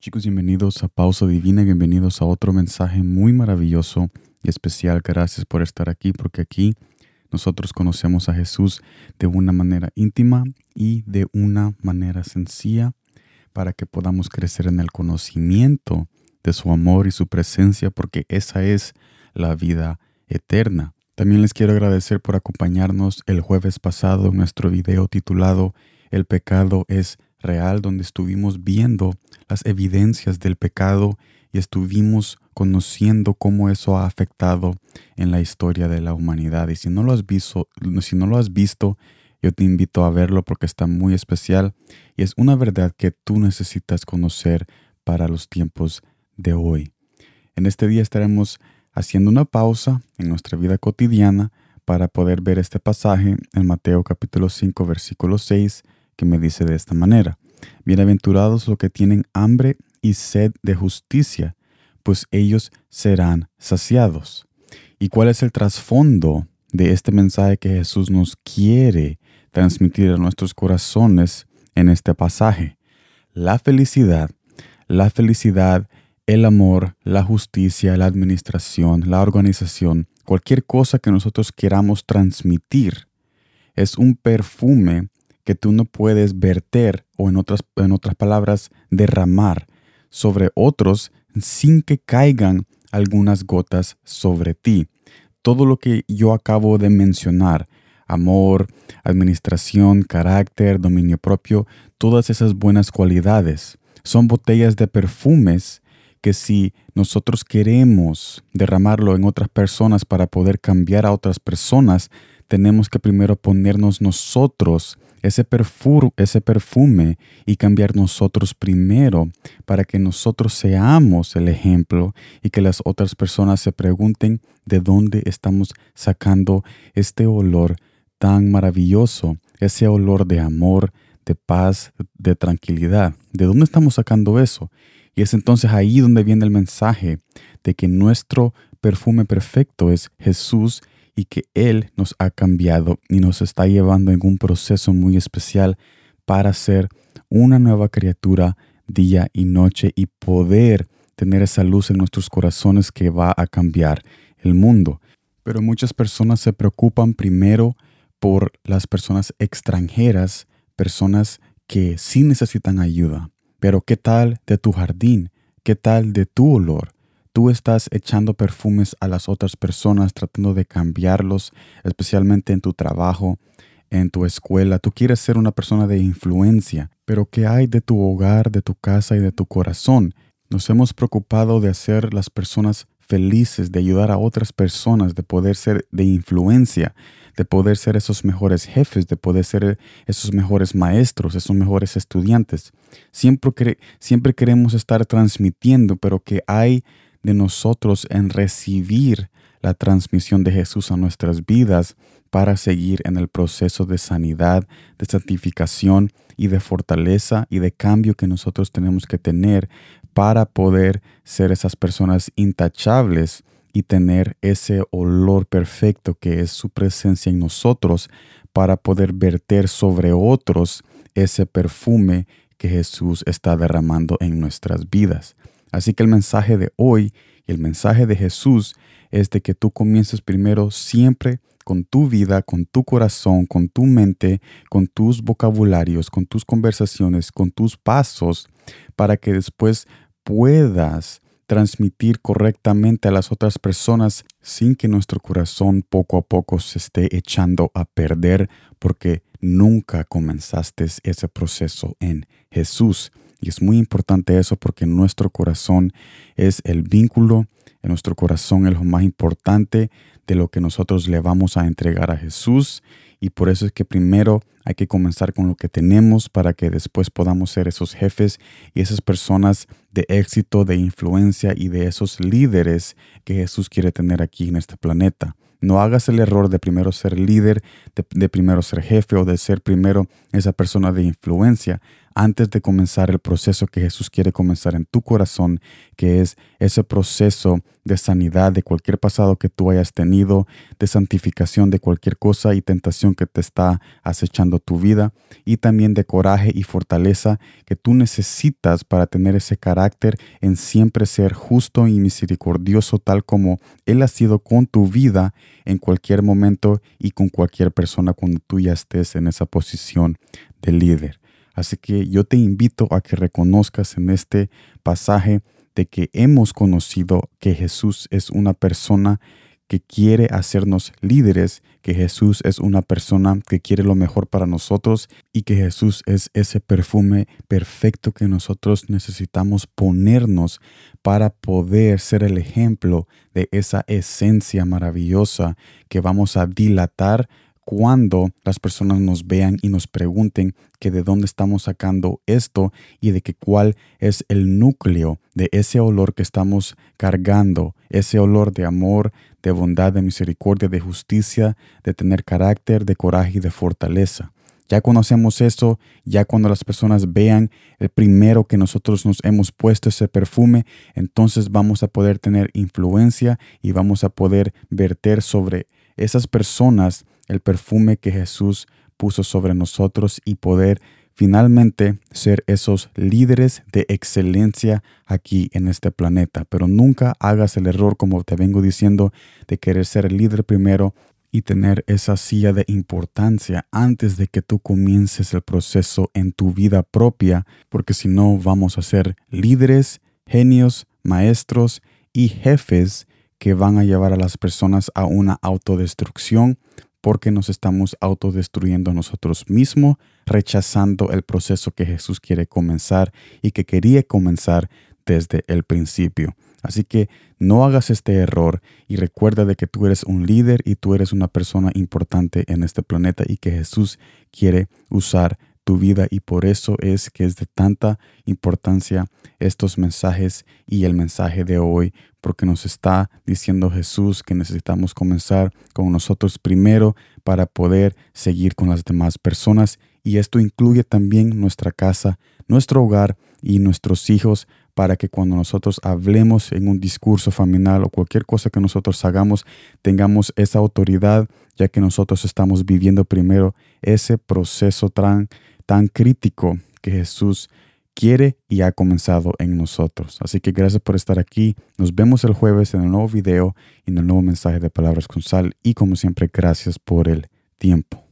Chicos, bienvenidos a Pausa Divina, bienvenidos a otro mensaje muy maravilloso y especial. Gracias por estar aquí, porque aquí nosotros conocemos a Jesús de una manera íntima y de una manera sencilla para que podamos crecer en el conocimiento de su amor y su presencia, porque esa es la vida eterna. También les quiero agradecer por acompañarnos el jueves pasado en nuestro video titulado El pecado es real donde estuvimos viendo las evidencias del pecado y estuvimos conociendo cómo eso ha afectado en la historia de la humanidad. Y si no lo has visto, si no lo has visto, yo te invito a verlo porque está muy especial y es una verdad que tú necesitas conocer para los tiempos de hoy. En este día estaremos haciendo una pausa en nuestra vida cotidiana para poder ver este pasaje en Mateo capítulo 5 versículo 6 que me dice de esta manera, Bienaventurados los que tienen hambre y sed de justicia, pues ellos serán saciados. ¿Y cuál es el trasfondo de este mensaje que Jesús nos quiere transmitir a nuestros corazones en este pasaje? La felicidad, la felicidad, el amor, la justicia, la administración, la organización, cualquier cosa que nosotros queramos transmitir, es un perfume que tú no puedes verter o en otras, en otras palabras derramar sobre otros sin que caigan algunas gotas sobre ti. Todo lo que yo acabo de mencionar, amor, administración, carácter, dominio propio, todas esas buenas cualidades, son botellas de perfumes que si nosotros queremos derramarlo en otras personas para poder cambiar a otras personas, tenemos que primero ponernos nosotros ese, ese perfume y cambiar nosotros primero para que nosotros seamos el ejemplo y que las otras personas se pregunten de dónde estamos sacando este olor tan maravilloso, ese olor de amor, de paz, de tranquilidad. ¿De dónde estamos sacando eso? Y es entonces ahí donde viene el mensaje de que nuestro perfume perfecto es Jesús y que Él nos ha cambiado y nos está llevando en un proceso muy especial para ser una nueva criatura día y noche y poder tener esa luz en nuestros corazones que va a cambiar el mundo. Pero muchas personas se preocupan primero por las personas extranjeras, personas que sí necesitan ayuda. Pero ¿qué tal de tu jardín? ¿Qué tal de tu olor? Tú estás echando perfumes a las otras personas, tratando de cambiarlos, especialmente en tu trabajo, en tu escuela. Tú quieres ser una persona de influencia, pero ¿qué hay de tu hogar, de tu casa y de tu corazón? Nos hemos preocupado de hacer las personas felices, de ayudar a otras personas, de poder ser de influencia, de poder ser esos mejores jefes, de poder ser esos mejores maestros, esos mejores estudiantes. Siempre, siempre queremos estar transmitiendo, pero que hay de nosotros en recibir la transmisión de Jesús a nuestras vidas para seguir en el proceso de sanidad, de santificación y de fortaleza y de cambio que nosotros tenemos que tener para poder ser esas personas intachables y tener ese olor perfecto que es su presencia en nosotros para poder verter sobre otros ese perfume que Jesús está derramando en nuestras vidas. Así que el mensaje de hoy y el mensaje de Jesús es de que tú comiences primero siempre con tu vida, con tu corazón, con tu mente, con tus vocabularios, con tus conversaciones, con tus pasos, para que después puedas transmitir correctamente a las otras personas sin que nuestro corazón poco a poco se esté echando a perder porque nunca comenzaste ese proceso en Jesús. Y es muy importante eso porque nuestro corazón es el vínculo, en nuestro corazón es lo más importante de lo que nosotros le vamos a entregar a Jesús. Y por eso es que primero hay que comenzar con lo que tenemos para que después podamos ser esos jefes y esas personas de éxito, de influencia y de esos líderes que Jesús quiere tener aquí en este planeta. No hagas el error de primero ser líder, de, primero ser jefe o de ser primero esa persona de influencia. Antes de comenzar el proceso que Jesús quiere comenzar en tu corazón, que es ese proceso de sanidad de cualquier pasado que tú hayas tenido, de santificación de cualquier cosa y tentación que te está acechando tu vida, y también de coraje y fortaleza que tú necesitas para tener ese carácter en siempre ser justo y misericordioso tal como Él ha sido con tu vida en cualquier momento y con cualquier persona cuando tú ya estés en esa posición de líder. Así que yo te invito a que reconozcas en este pasaje de que hemos conocido que Jesús es una persona que quiere hacernos líderes, que Jesús es una persona que quiere lo mejor para nosotros y que Jesús es ese perfume perfecto que nosotros necesitamos ponernos para poder ser el ejemplo de esa esencia maravillosa que vamos a dilatar cuando las personas nos vean y nos pregunten que de dónde estamos sacando esto y de que cuál es el núcleo de ese olor que estamos cargando, ese olor de amor, de bondad, de misericordia, de justicia, de tener carácter, de coraje y de fortaleza. Ya conocemos esto, ya cuando las personas vean el primero que nosotros nos hemos puesto ese perfume, entonces vamos a poder tener influencia y vamos a poder verter sobre esas personas el perfume que Jesús puso sobre nosotros y poder finalmente ser esos líderes de excelencia aquí en este planeta. Pero nunca hagas el error, como te vengo diciendo, de querer ser líder primero y tener esa silla de importancia antes de que tú comiences el proceso en tu vida propia, porque si no vamos a ser líderes, genios, maestros y jefes que van a llevar a las personas a una autodestrucción porque nos estamos autodestruyendo nosotros mismos, rechazando el proceso que Jesús quiere comenzar y que quería comenzar desde el principio. Así que no hagas este error y recuerda de que tú eres un líder y tú eres una persona importante en este planeta y que Jesús quiere usar tu vida y por eso es que es de tanta importancia estos mensajes y el mensaje de hoy, porque nos está diciendo Jesús que necesitamos comenzar con nosotros primero para poder seguir con las demás personas. Y esto incluye también nuestra casa, nuestro hogar y nuestros hijos para que cuando nosotros hablemos en un discurso familiar o cualquier cosa que nosotros hagamos, tengamos esa autoridad, ya que nosotros estamos viviendo primero ese proceso tan tan crítico que Jesús quiere y ha comenzado en nosotros. Así que gracias por estar aquí. Nos vemos el jueves en el nuevo video y en el nuevo mensaje de Palabras con Sal. Y como siempre, gracias por el tiempo.